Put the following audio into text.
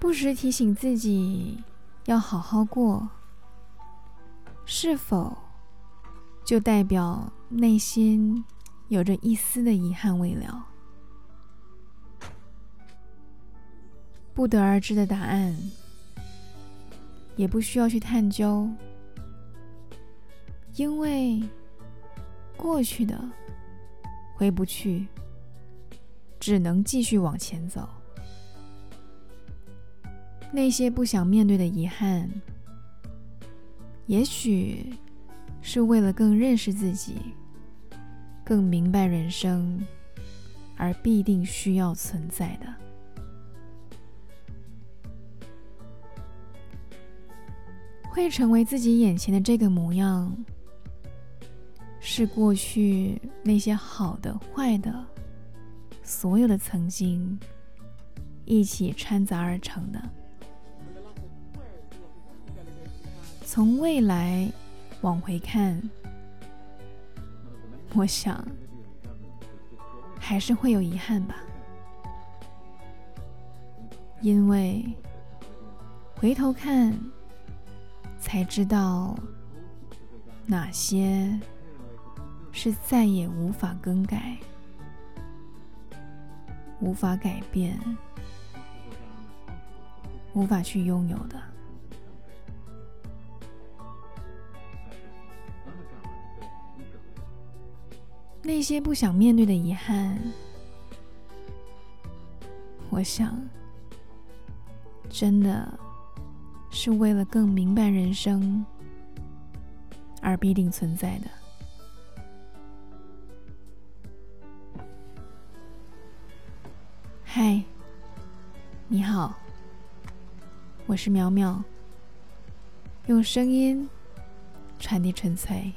不时提醒自己要好好过，是否就代表内心有着一丝的遗憾未了？不得而知的答案，也不需要去探究，因为过去的回不去，只能继续往前走。那些不想面对的遗憾，也许是为了更认识自己、更明白人生，而必定需要存在的。会成为自己眼前的这个模样，是过去那些好的、坏的，所有的曾经一起掺杂而成的。从未来往回看，我想还是会有遗憾吧，因为回头看。才知道哪些是再也无法更改、无法改变、无法去拥有的。那些不想面对的遗憾，我想，真的。是为了更明白人生而必定存在的。嗨，你好，我是苗苗，用声音传递纯粹。